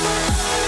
Música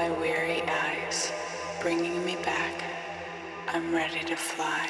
my weary eyes, bringing me back. I'm ready to fly.